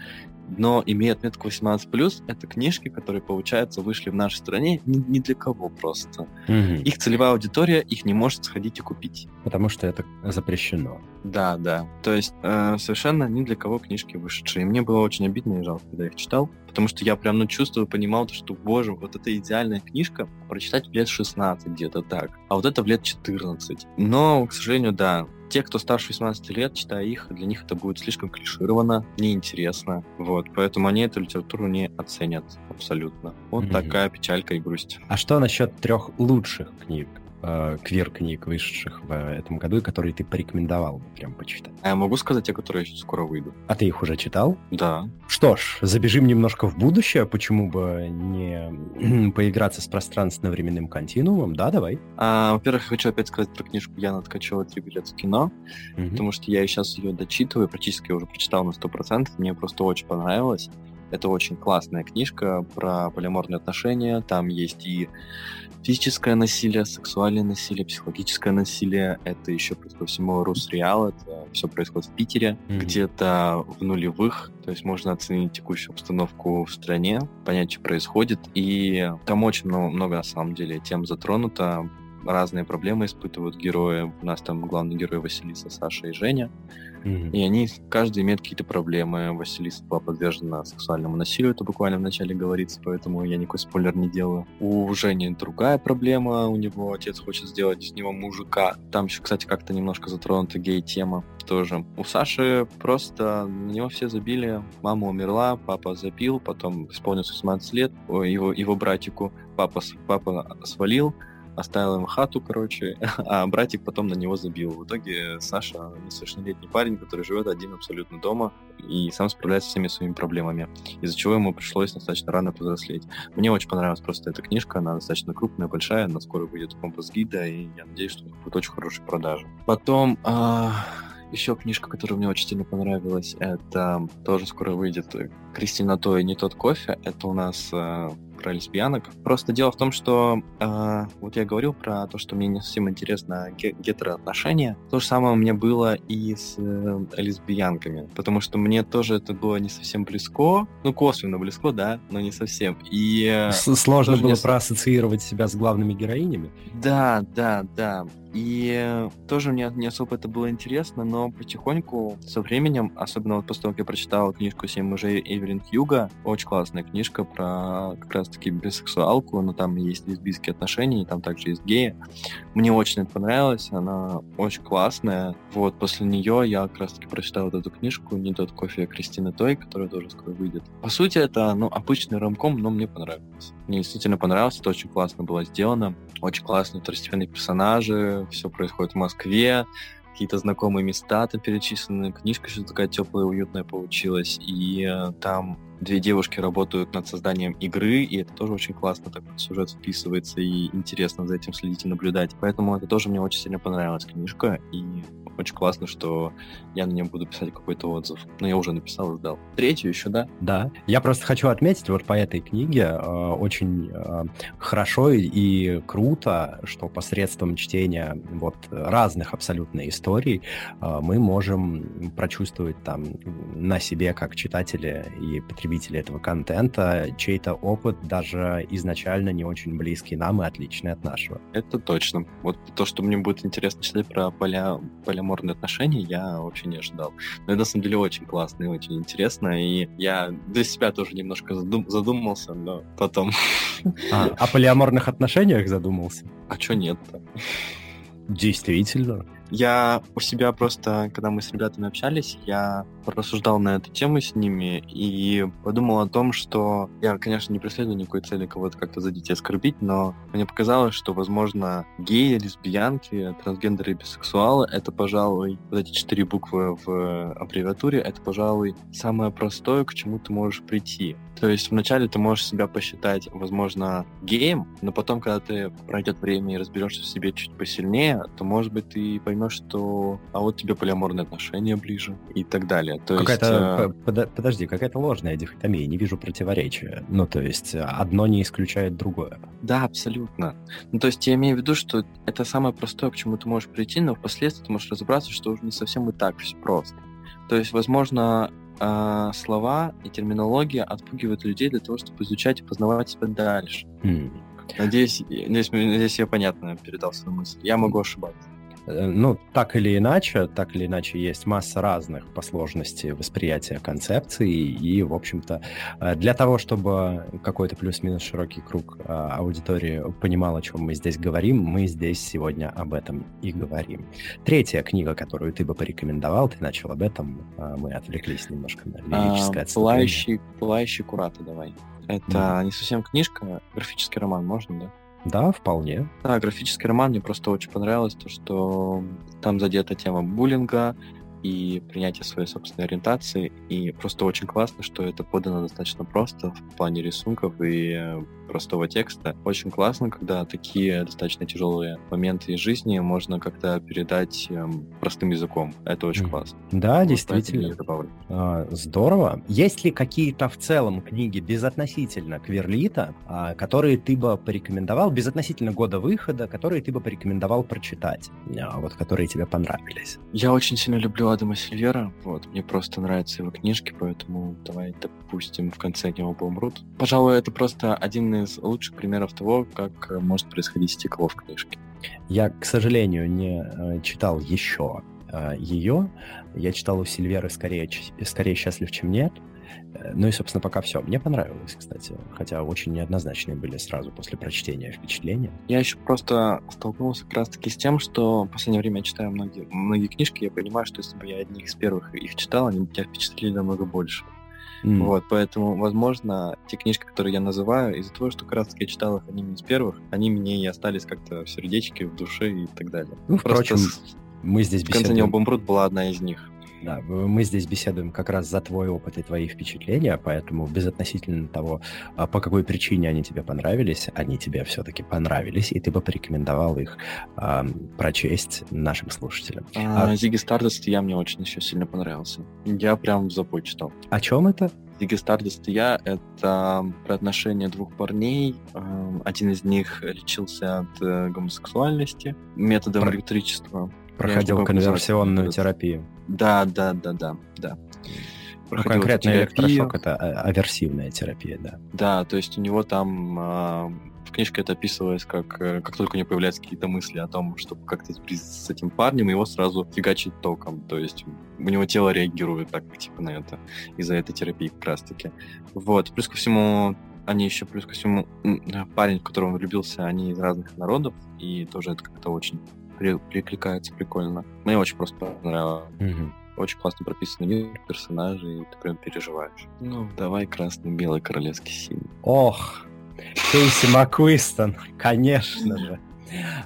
но имея отметку 18+, это книжки, которые, получается, вышли в нашей стране ни, ни для кого просто. Угу. Их целевая аудитория их не может сходить и купить. Потому что это запрещено. Да, да. То есть э, совершенно ни для кого книжки вышедшие. И мне было очень обидно и жалко, когда я их читал. Потому что я прям, ну, чувствую, понимал, что, боже, вот это идеальная книжка прочитать в лет 16 где-то так. А вот это в лет 14. Но, к сожалению, да, те, кто старше 18 лет, читая их, для них это будет слишком клишировано, неинтересно. Вот, поэтому они эту литературу не оценят абсолютно. Вот mm-hmm. такая печалька и грусть. А что насчет трех лучших книг? Э, квир-книг, вышедших в этом году, и которые ты порекомендовал бы прям почитать? А я могу сказать те, которые скоро выйдут? А ты их уже читал? Да. Что ж, забежим немножко в будущее, почему бы не (clears throat) поиграться с пространственно-временным континуумом, да, давай? А, во-первых, хочу опять сказать про книжку Яна Ткачева «Три билета в кино», mm-hmm. потому что я сейчас ее дочитываю, практически уже прочитал на 100%, мне просто очень понравилось. Это очень классная книжка про полиморные отношения. Там есть и физическое насилие, сексуальное насилие, психологическое насилие. Это еще, плюс ко всему, Русреал. Это все происходит в Питере, mm-hmm. где-то в нулевых. То есть можно оценить текущую обстановку в стране, понять, что происходит. И там очень много, много на самом деле, тем затронуто разные проблемы испытывают герои. У нас там главный герой Василиса, Саша и Женя. Mm-hmm. И они, каждый имеет какие-то проблемы. Василиса была подвержена сексуальному насилию, это буквально вначале говорится, поэтому я никакой спойлер не делаю. У Жени другая проблема, у него отец хочет сделать из него мужика. Там еще, кстати, как-то немножко затронута гей-тема тоже. У Саши просто на него все забили. Мама умерла, папа запил, потом исполнился 18 лет, его, его братику папа, папа свалил, оставил им хату, короче, (laughs) а братик потом на него забил. В итоге Саша несовершеннолетний парень, который живет один абсолютно дома и сам справляется с всеми своими проблемами, из-за чего ему пришлось достаточно рано повзрослеть. Мне очень понравилась просто эта книжка, она достаточно крупная, большая, она скоро выйдет в компас гида, и я надеюсь, что будет очень хорошая продажа. Потом а... Еще книжка, которая мне очень сильно понравилась, это тоже скоро выйдет Кристина Той «Не тот кофе». Это у нас э, про лесбиянок. Просто дело в том, что э, вот я говорил про то, что мне не совсем интересно гетероотношения. То же самое у меня было и с э, лесбиянками, потому что мне тоже это было не совсем близко, ну косвенно близко, да, но не совсем. И э, сложно было мне... проассоциировать себя с главными героинями. Да, да, да. И тоже мне не особо это было интересно, но потихоньку, со временем, особенно вот после того, как я прочитал книжку «Семь мужей» Эвелин Хьюга, очень классная книжка про как раз-таки бисексуалку, но там есть лесбийские отношения, и там также есть геи. Мне очень это понравилось, она очень классная. Вот, после нее я как раз-таки прочитал вот эту книжку «Не тот кофе» Кристины Той, которая тоже скоро выйдет. По сути, это, ну, обычный ромком, но мне понравилось. Мне действительно понравилось, это очень классно было сделано. Очень классные второстепенные персонажи, все происходит в Москве, какие-то знакомые места там перечислены, книжка что-то такая теплая, уютная получилась, и э, там две девушки работают над созданием игры, и это тоже очень классно так сюжет вписывается, и интересно за этим следить и наблюдать. Поэтому это тоже мне очень сильно понравилась книжка, и очень классно, что я на нем буду писать какой-то отзыв. Но я уже написал и сдал. Третью еще, да? Да. Я просто хочу отметить вот по этой книге э, очень э, хорошо и круто, что посредством чтения вот разных абсолютно историй э, мы можем прочувствовать там на себе, как читатели и потребители этого контента, чей-то опыт даже изначально не очень близкий нам и отличный от нашего. Это точно. Вот то, что мне будет интересно читать про поля, поляморные полиаморные отношения я вообще не ожидал. Но это на самом деле очень классно и очень интересно, и я для себя тоже немножко задум задумался, но потом... (laughs) А, о полиаморных отношениях задумался? А чё нет-то? Действительно. Я у себя просто, когда мы с ребятами общались, я порассуждал на эту тему с ними и подумал о том, что я, конечно, не преследую никакой цели кого-то как-то за детей оскорбить, но мне показалось, что, возможно, геи, лесбиянки, трансгендеры и бисексуалы — это, пожалуй, вот эти четыре буквы в аббревиатуре, это, пожалуй, самое простое, к чему ты можешь прийти. То есть вначале ты можешь себя посчитать, возможно, геем, но потом, когда ты пройдет время и разберешься в себе чуть посильнее, то, может быть, ты поймешь, что а вот тебе полиаморные отношения ближе и так далее. То какая-то, есть, под, подожди, какая-то ложная дихотомия, не вижу противоречия. Ну, то есть одно не исключает другое. Да, абсолютно. Ну, то есть я имею в виду, что это самое простое, к чему ты можешь прийти, но впоследствии ты можешь разобраться, что уже не совсем и так все просто. То есть, возможно, э, слова и терминология отпугивают людей для того, чтобы изучать и познавать себя дальше. Mm. Надеюсь, надеюсь, надеюсь, я понятно передал свою мысль. Я могу ошибаться. Э, ну, так или иначе, так или иначе, есть масса разных по сложности восприятия концепции, и, в общем-то, э, для того, чтобы какой-то плюс-минус широкий круг э, аудитории понимал, о чем мы здесь говорим, мы здесь сегодня об этом и говорим. Третья книга, которую ты бы порекомендовал, ты начал об этом, мы отвлеклись немножко на лирическое а, Пылающий, пылающий Курата давай. Это mm. не совсем книжка, графический роман, можно, да? Да, вполне. Да, графический роман мне просто очень понравилось, то, что там задета тема буллинга и принятие своей собственной ориентации, и просто очень классно, что это подано достаточно просто в плане рисунков и э, простого текста. Очень классно, когда такие достаточно тяжелые моменты из жизни можно как-то передать эм, простым языком. Это очень классно. Да, вот действительно. А, здорово. Есть ли какие-то в целом книги безотносительно Кверлита, а, которые ты бы порекомендовал, безотносительно года выхода, которые ты бы порекомендовал прочитать, а, вот которые тебе понравились? Я очень сильно люблю Адама Сильвера, вот, мне просто нравятся его книжки, поэтому давай, допустим, в конце они оба умрут. Пожалуй, это просто один из лучших примеров того, как э, может происходить стекло в книжке. Я, к сожалению, не э, читал еще э, ее. Я читал у Сильверы скорее, скорее «Счастлив, чем нет». Ну и, собственно, пока все. Мне понравилось, кстати. Хотя очень неоднозначные были сразу после прочтения впечатления. Я еще просто столкнулся как раз-таки с тем, что в последнее время я читаю многие, многие книжки, я понимаю, что если бы я одних из первых их читал, они бы тебя впечатлили намного больше. Mm. Вот, поэтому, возможно, те книжки, которые я называю, из-за того, что как раз я читал их одними из первых, они мне и остались как-то в сердечке, в душе и так далее. Ну, впрочем, Просто мы здесь беседуем... В конце Необумбрут была одна из них. Да, мы здесь беседуем как раз за твой опыт и твои впечатления, поэтому безотносительно того, а, по какой причине они тебе понравились, они тебе все-таки понравились, и ты бы порекомендовал их э, прочесть нашим слушателям. А, а... Зиги Стардост я мне очень еще сильно понравился. Я прям в запой читал. О чем это? Зиги Стардост и я — это про отношения двух парней. Один из них лечился от э, гомосексуальности методом про... электричества. Проходил конверсионную терапию. Да, да, да, да, да. Ну, конкретно электрошок это а, аверсивная терапия, да. Да, то есть у него там э, в книжке это описывалось, как, э, как только у него появляются какие-то мысли о том, чтобы как-то с этим парнем, его сразу фигачит током. То есть у него тело реагирует так, типа, на это, из-за этой терапии как раз-таки. Вот. Плюс ко всему, они еще, плюс ко всему, парень, в которого он влюбился, они из разных народов, и тоже это как-то очень перекликается прикольно. Мне очень просто понравилось. Угу. Очень классно прописанный мир, персонажи, и ты прям переживаешь. Ну, давай красный, белый, королевский синий. Ох, Кейси Маквистон, (laughs) конечно же.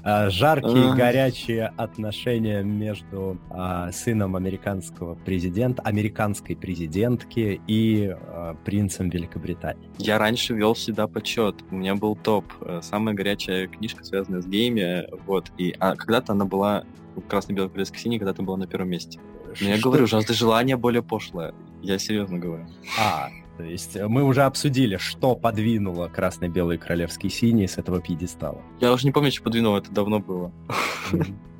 А, жаркие горячие отношения между а, сыном американского президента, американской президентки и а, принцем Великобритании. Я раньше вел всегда подсчет. У меня был топ. Э, самая горячая книжка, связанная с гейми. Вот. И а, когда-то она была красно-белой королевской синей, когда-то была на первом месте. Но я говорю, жажда желания более пошлое. Я серьезно говорю. А, то есть э, мы уже обсудили, что подвинуло красно-белый королевский синий с этого пьедестала. Я уже не помню, что подвинуло, это давно было.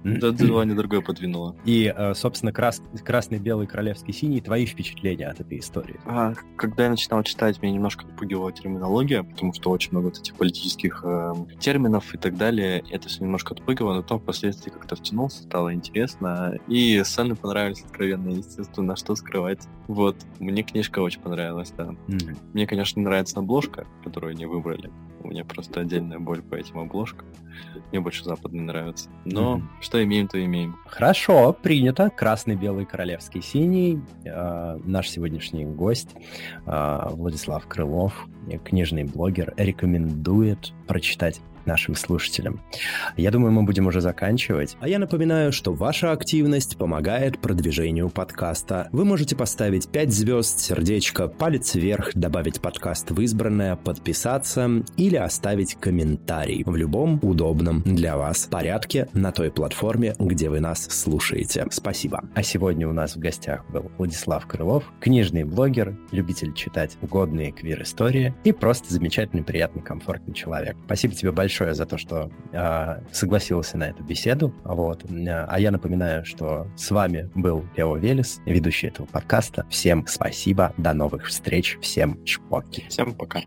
Да, желание другое подвинуло. И, э, собственно, крас... красный, белый, королевский, синий, твои впечатления от этой истории? А, когда я начинал читать, меня немножко отпугивала терминология, потому что очень много вот этих политических э, терминов и так далее. Это все немножко отпугивало, но потом впоследствии как-то втянулся, стало интересно. И сцены понравились откровенно, естественно, что скрывать. Вот, мне книжка очень понравилась, да. Mm-hmm. Мне, конечно, нравится обложка, которую они выбрали. У меня просто отдельная боль по этим обложкам. Мне больше западные нравятся. Но mm-hmm. что имеем, то имеем. Хорошо, принято. Красный, белый, королевский, синий. Э, наш сегодняшний гость э, Владислав Крылов, книжный блогер, рекомендует прочитать нашим слушателям. Я думаю, мы будем уже заканчивать. А я напоминаю, что ваша активность помогает продвижению подкаста. Вы можете поставить 5 звезд, сердечко, палец вверх, добавить подкаст в избранное, подписаться или оставить комментарий в любом удобном для вас порядке на той платформе, где вы нас слушаете. Спасибо. А сегодня у нас в гостях был Владислав Крылов, книжный блогер, любитель читать угодные квир-истории и просто замечательный, приятный, комфортный человек. Спасибо тебе большое большое за то, что э, согласился на эту беседу. Вот. А я напоминаю, что с вами был Лео Велес, ведущий этого подкаста. Всем спасибо, до новых встреч, всем чпоки. Всем пока.